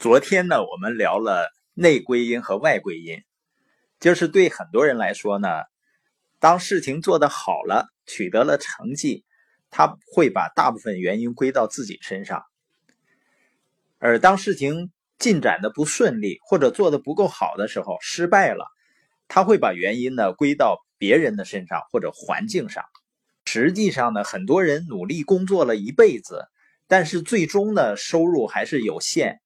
昨天呢，我们聊了内归因和外归因，就是对很多人来说呢，当事情做得好了，取得了成绩，他会把大部分原因归到自己身上；而当事情进展的不顺利或者做的不够好的时候，失败了，他会把原因呢归到别人的身上或者环境上。实际上呢，很多人努力工作了一辈子，但是最终呢，收入还是有限。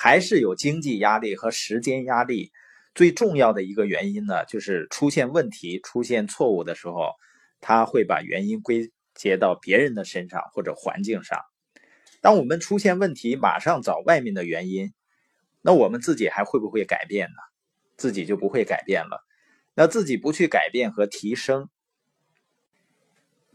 还是有经济压力和时间压力，最重要的一个原因呢，就是出现问题、出现错误的时候，他会把原因归结到别人的身上或者环境上。当我们出现问题，马上找外面的原因，那我们自己还会不会改变呢？自己就不会改变了。那自己不去改变和提升，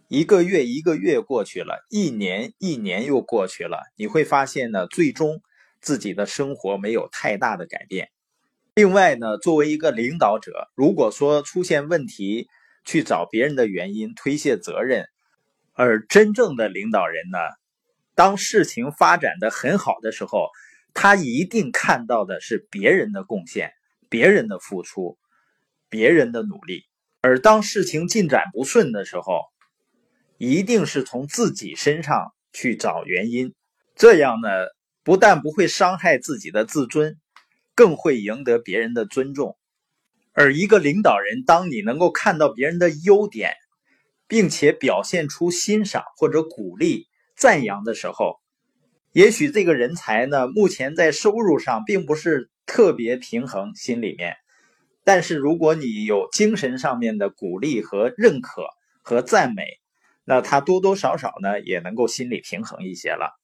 一个月一个月过去了，一年一年又过去了，你会发现呢，最终。自己的生活没有太大的改变。另外呢，作为一个领导者，如果说出现问题去找别人的原因推卸责任，而真正的领导人呢，当事情发展的很好的时候，他一定看到的是别人的贡献、别人的付出、别人的努力；而当事情进展不顺的时候，一定是从自己身上去找原因。这样呢？不但不会伤害自己的自尊，更会赢得别人的尊重。而一个领导人，当你能够看到别人的优点，并且表现出欣赏或者鼓励、赞扬的时候，也许这个人才呢，目前在收入上并不是特别平衡，心里面。但是如果你有精神上面的鼓励和认可和赞美，那他多多少少呢，也能够心理平衡一些了。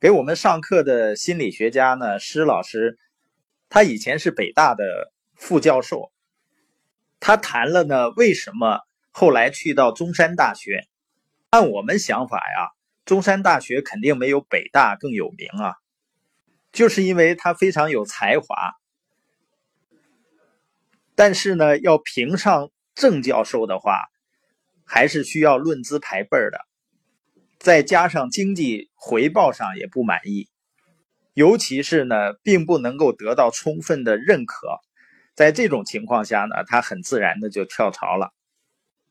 给我们上课的心理学家呢，施老师，他以前是北大的副教授。他谈了呢，为什么后来去到中山大学？按我们想法呀，中山大学肯定没有北大更有名啊，就是因为他非常有才华。但是呢，要评上正教授的话，还是需要论资排辈的。再加上经济回报上也不满意，尤其是呢，并不能够得到充分的认可。在这种情况下呢，他很自然的就跳槽了。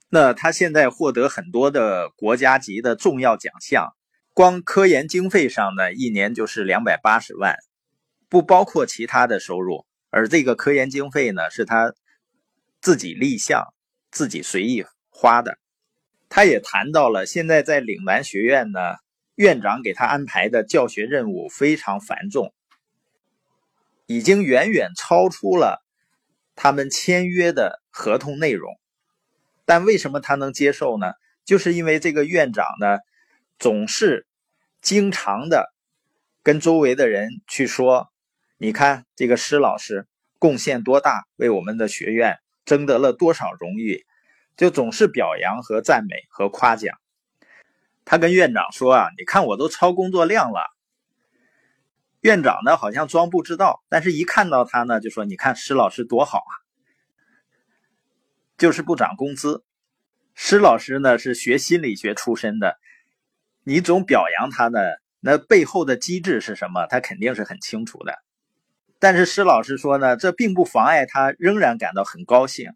那他现在获得很多的国家级的重要奖项，光科研经费上呢，一年就是两百八十万，不包括其他的收入。而这个科研经费呢，是他自己立项、自己随意花的。他也谈到了，现在在岭南学院呢，院长给他安排的教学任务非常繁重，已经远远超出了他们签约的合同内容。但为什么他能接受呢？就是因为这个院长呢，总是经常的跟周围的人去说：“你看这个施老师贡献多大，为我们的学院争得了多少荣誉。”就总是表扬和赞美和夸奖。他跟院长说啊，你看我都超工作量了。院长呢好像装不知道，但是一看到他呢，就说你看施老师多好啊，就是不涨工资。施老师呢是学心理学出身的，你总表扬他呢，那背后的机制是什么？他肯定是很清楚的。但是施老师说呢，这并不妨碍他仍然感到很高兴。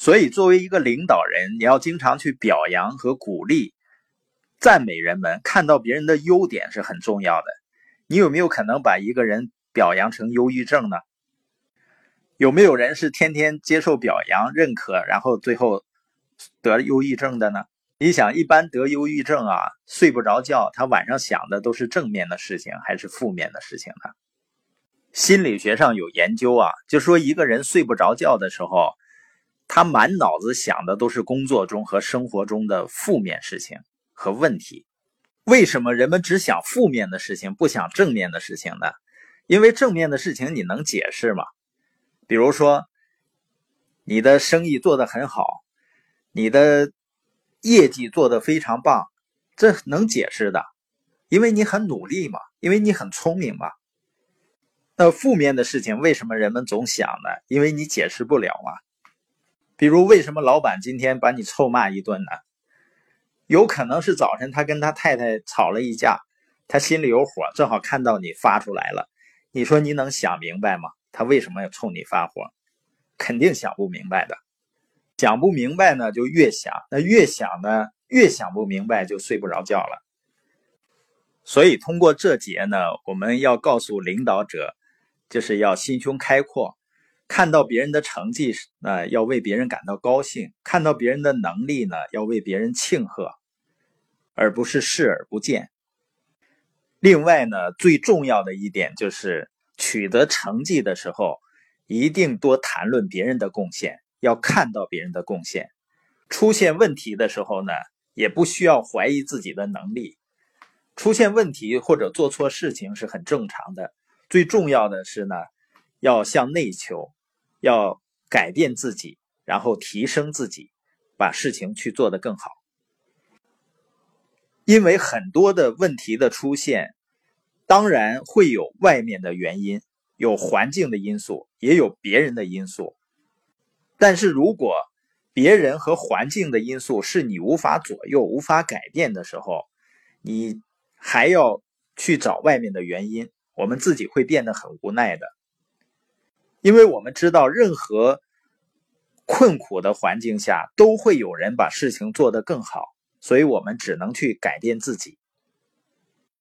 所以，作为一个领导人，你要经常去表扬和鼓励、赞美人们，看到别人的优点是很重要的。你有没有可能把一个人表扬成忧郁症呢？有没有人是天天接受表扬、认可，然后最后得忧郁症的呢？你想，一般得忧郁症啊，睡不着觉，他晚上想的都是正面的事情还是负面的事情呢？心理学上有研究啊，就说一个人睡不着觉的时候。他满脑子想的都是工作中和生活中的负面事情和问题。为什么人们只想负面的事情，不想正面的事情呢？因为正面的事情你能解释吗？比如说，你的生意做得很好，你的业绩做得非常棒，这能解释的，因为你很努力嘛，因为你很聪明嘛。那负面的事情为什么人们总想呢？因为你解释不了啊。比如，为什么老板今天把你臭骂一顿呢？有可能是早晨他跟他太太吵了一架，他心里有火，正好看到你发出来了，你说你能想明白吗？他为什么要冲你发火？肯定想不明白的。想不明白呢，就越想，那越想呢，越想不明白，就睡不着觉了。所以通过这节呢，我们要告诉领导者，就是要心胸开阔，看到别人的成绩呢，要为别人感到高兴；看到别人的能力呢，要为别人庆贺，而不是视而不见。另外呢，最重要的一点就是取得成绩的时候，一定多谈论别人的贡献，要看到别人的贡献。出现问题的时候呢，也不需要怀疑自己的能力。出现问题或者做错事情是很正常的，最重要的是呢，要向内求，要改变自己，然后提升自己，把事情去做得更好。因为很多的问题的出现，当然会有外面的原因，有环境的因素，也有别人的因素。但是如果别人和环境的因素是你无法左右、无法改变的时候，你。还要去找外面的原因，我们自己会变得很无奈的，因为我们知道，任何困苦的环境下都会有人把事情做得更好，所以我们只能去改变自己。